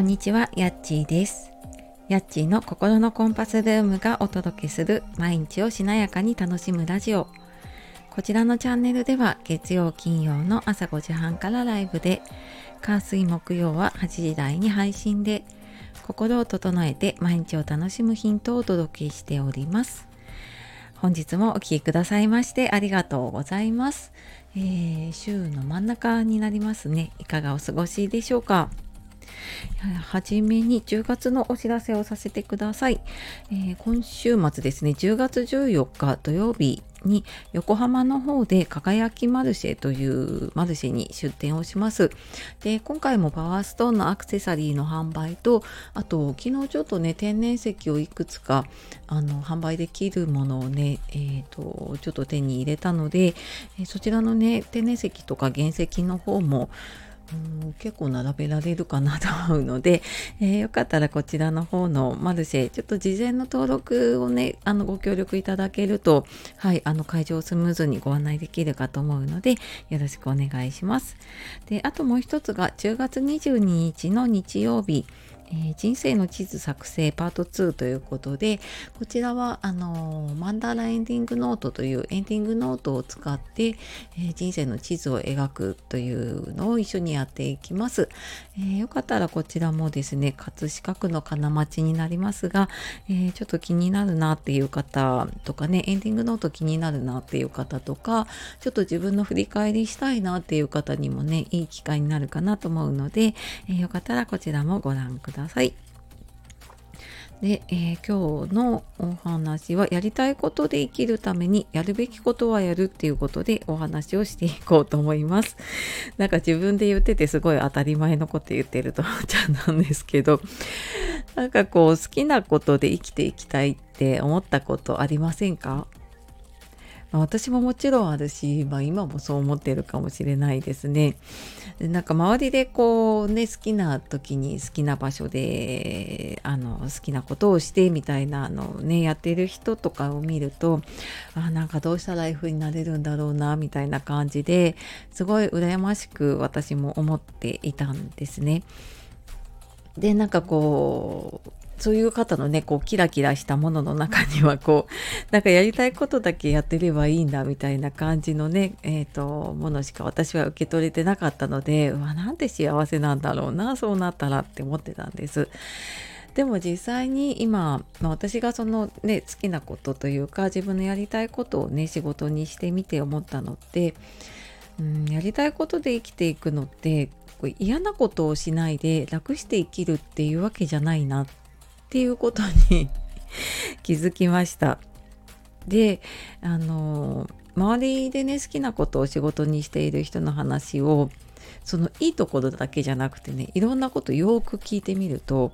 こんにちは、やっちーです。やっちーの心のコンパスルームがお届けする毎日をしなやかに楽しむラジオ。こちらのチャンネルでは月曜金曜の朝5時半からライブで、火水木曜は8時台に配信で、心を整えて毎日を楽しむヒントをお届けしております。本日もお聴きくださいましてありがとうございます。えー、週の真ん中になりますね。いかがお過ごしでしょうか？はじめに10月のお知らせをさせてください、えー、今週末ですね10月14日土曜日に横浜の方で輝きマルシェというマルシェに出店をします。で、今回もパワーストーンのアクセサリーの販売と、あと昨日ちょっとね、天然石をいくつかあの販売できるものをね、えーと、ちょっと手に入れたので、そちらのね、天然石とか原石の方もうん結構並べられるかなと思うので、えー、よかったらこちらの方のマルシェちょっと事前の登録をねあのご協力いただけるとはいあの会場をスムーズにご案内できるかと思うのでよろしくお願いします。であともう一つが10月22日の日曜日。えー、人生の地図作成パート2ということでこちらはあのー、マンダラエンディングノートというエンディングノートを使って、えー、人生の地図を描くというのを一緒にやっていきます、えよかったらこちらもですね葛飾区の金町になりますが、えちょっと気になるなっていう方とかねエンディングノート気になるなっていう方とかちょっと自分の振り返りしたいなっていう方にもねいい機会になるかなと思うので、えよかったらこちらもご覧ください。ださい。で、えー、今日のお話はやりたいことで生きるためにやるべきことはやるっていうことでお話をしていこうと思います。なんか自分で言っててすごい当たり前のこと言ってると思 っちゃうんですけどなんかこう好きなことで生きていきたいって思ったことありませんか？ま、私ももちろんあるし、まあ、今もそう思ってるかもしれないですね。でなんか周りでこうね好きな時に好きな場所であの好きなことをしてみたいなのねやってる人とかを見るとあなんかどうしたらああいう風になれるんだろうなみたいな感じですごい羨ましく私も思っていたんですね。でなんかこうそういう方のねこうキラキラしたものの中にはこうなんかやりたいことだけやってればいいんだみたいな感じのね、えーと、ものしか私は受け取れてなかったのでうわなんて幸せなんだろうなそうなったらって思ってたんです。でも実際に今、まあ、私がそのね好きなことというか自分のやりたいことをね仕事にしてみて思ったのって、うん、やりたいことで生きていくのって嫌なことをしないで楽して生きるっていうわけじゃないなっっていうことに 気づきました。であの周りでね好きなことを仕事にしている人の話をそのいいところだけじゃなくてねいろんなことよく聞いてみると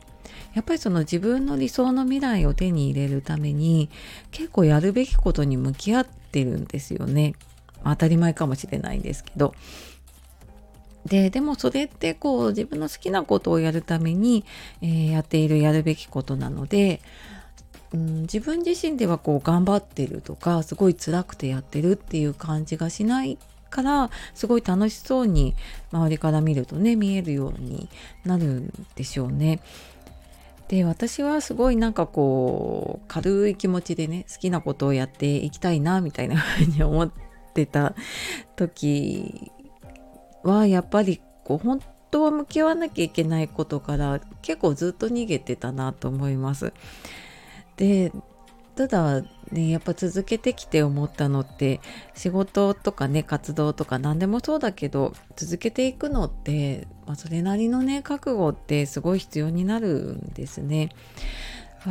やっぱりその自分の理想の未来を手に入れるために結構やるべきことに向き合ってるんですよね。当たり前かもしれないんですけどででもそれってこう自分の好きなことをやるために、えー、やっているやるべきことなので、うん、自分自身ではこう頑張ってるとかすごい辛くてやってるっていう感じがしないからすごい楽しそうに周りから見るとね見えるようになるんでしょうね。で私はすごいなんかこう軽い気持ちでね好きなことをやっていきたいなみたいなふうに思ってた時はやっぱりこう本当は向き合わなきゃいけないことから結構ずっと逃げてたなと思います。でただねやっぱ続けてきて思ったのって仕事とかね活動とか何でもそうだけど続けていくのって、まあ、それなりのね覚悟ってすごい必要になるんですね。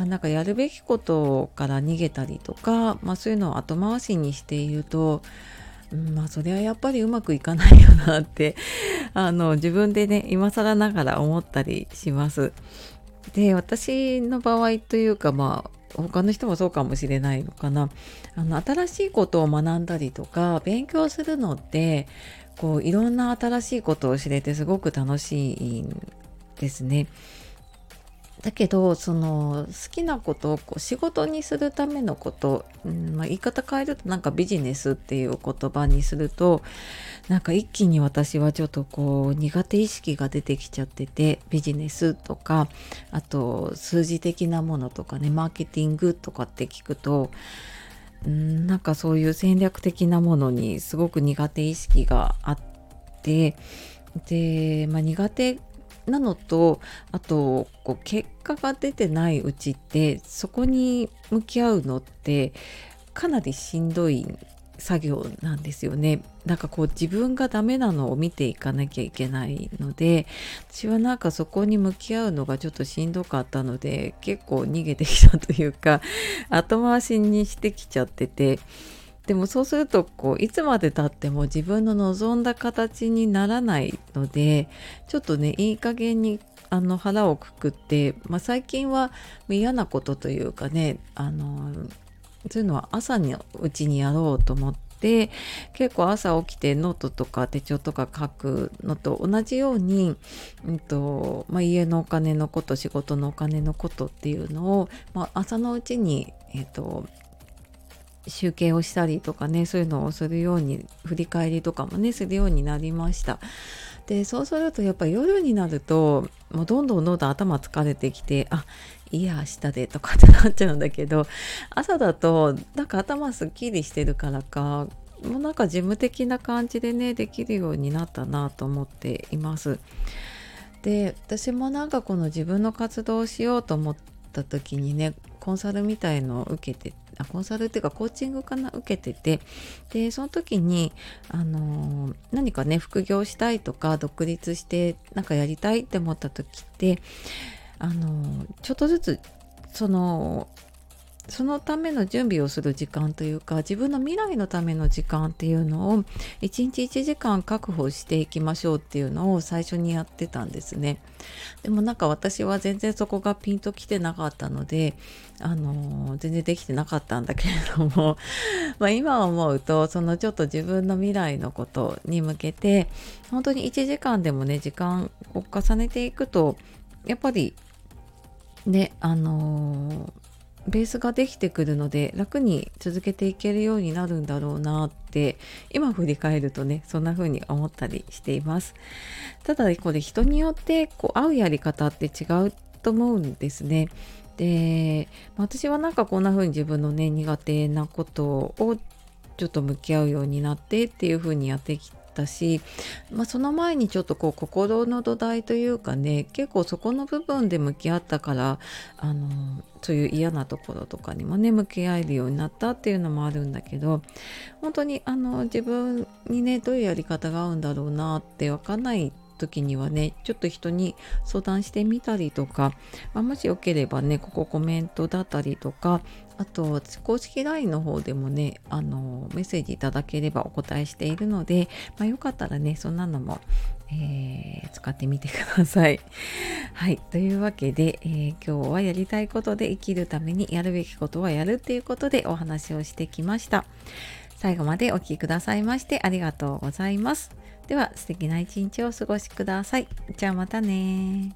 なんかやるべきことから逃げたりとか、まあ、そういうのを後回しにしていると、まあそれはやっぱりうまくいかないよなって あの自分でね今更ながら思ったりします。で私の場合というかまあ他の人もそうかもしれないのかなあの新しいことを学んだりとか勉強するのってこういろんな新しいことを知れてすごく楽しいんですね。だけどその好きなことをこう仕事にするためのこと、うんまあ、言い方変えるとなんかビジネスっていう言葉にするとなんか一気に私はちょっとこう苦手意識が出てきちゃっててビジネスとかあと数字的なものとかねマーケティングとかって聞くとうんなんかそういう戦略的なものにすごく苦手意識があってで、まあ、苦手なのとあとこう結果が出てないうちってそこに向き合うのってかなりしんどい作業なんですよね。なんかこう自分がダメなのを見ていかなきゃいけないので私はなんかそこに向き合うのがちょっとしんどかったので結構逃げてきたというか後回しにしてきちゃっててでもそうするとこういつまでたっても自分の望んだ形にならないのでちょっとねいい加減にあの腹をくくって、まあ、最近は嫌なことというかねあのそういうのは朝のうちにやろうと思って結構朝起きてノートとか手帳とか書くのと同じように、うんとまあ、家のお金のこと仕事のお金のことっていうのを、まあ、朝のうちに、えーと集計をしたりとかねそういうのをするように振り返りとかもねするようになりました。でそうするとやっぱり夜になるともうどんどんどんどん頭疲れてきてあいや明日でとかってなっちゃうんだけど朝だとなんか頭すっきりしてるからかもうなんか事務的な感じでねできるようになったなと思っています。で私もなんかこの自分の活動をしようと思った時にねコンサルみたいのを受けてあコンサルっていうかコーチングかな受けてて。でその時にあの何かね副業したいとか独立してなんかやりたいって思った時ってあのちょっとずつそのそのための準備をする時間というか自分の未来のための時間っていうのを1日1時間確保していきましょうっていうのを最初にやってたんですね。でもなんか私は全然そこがピンときてなかったのであの全然できてなかったんだけれども ま今思うとそのちょっと自分の未来のことに向けて本当に1時間でもね時間を重ねていくとやっぱりねあのーベースができてくるので楽に続けていけるようになるんだろうなって今振り返るとねそんな風に思ったりしています。ただこれ人によってこう合うやり方って違うと思うんですね。で私はなんかこんな風に自分のね苦手なことをちょっと向き合うようになってっていう風にやってきったし、まあ、その前にちょっとこう心の土台というかね結構そこの部分で向き合ったからあのそういう嫌なところとかにもね向き合えるようになったっていうのもあるんだけど本当にあの自分にねどういうやり方が合うんだろうなって分かんない時にはねちょっと人に相談してみたりとか、まあ、もしよければねここコメントだったりとかあと公式 LINE の方でもねあのメッセージいただければお答えしているので、まあ、よかったらねそんなのも、えー、使ってみてください。はいというわけで、えー、今日はやりたいことで生きるためにやるべきことはやるっていうことでお話をしてきました。最後までお聴きくださいましてありがとうございます。では素敵な一日をお過ごしください。じゃあまたね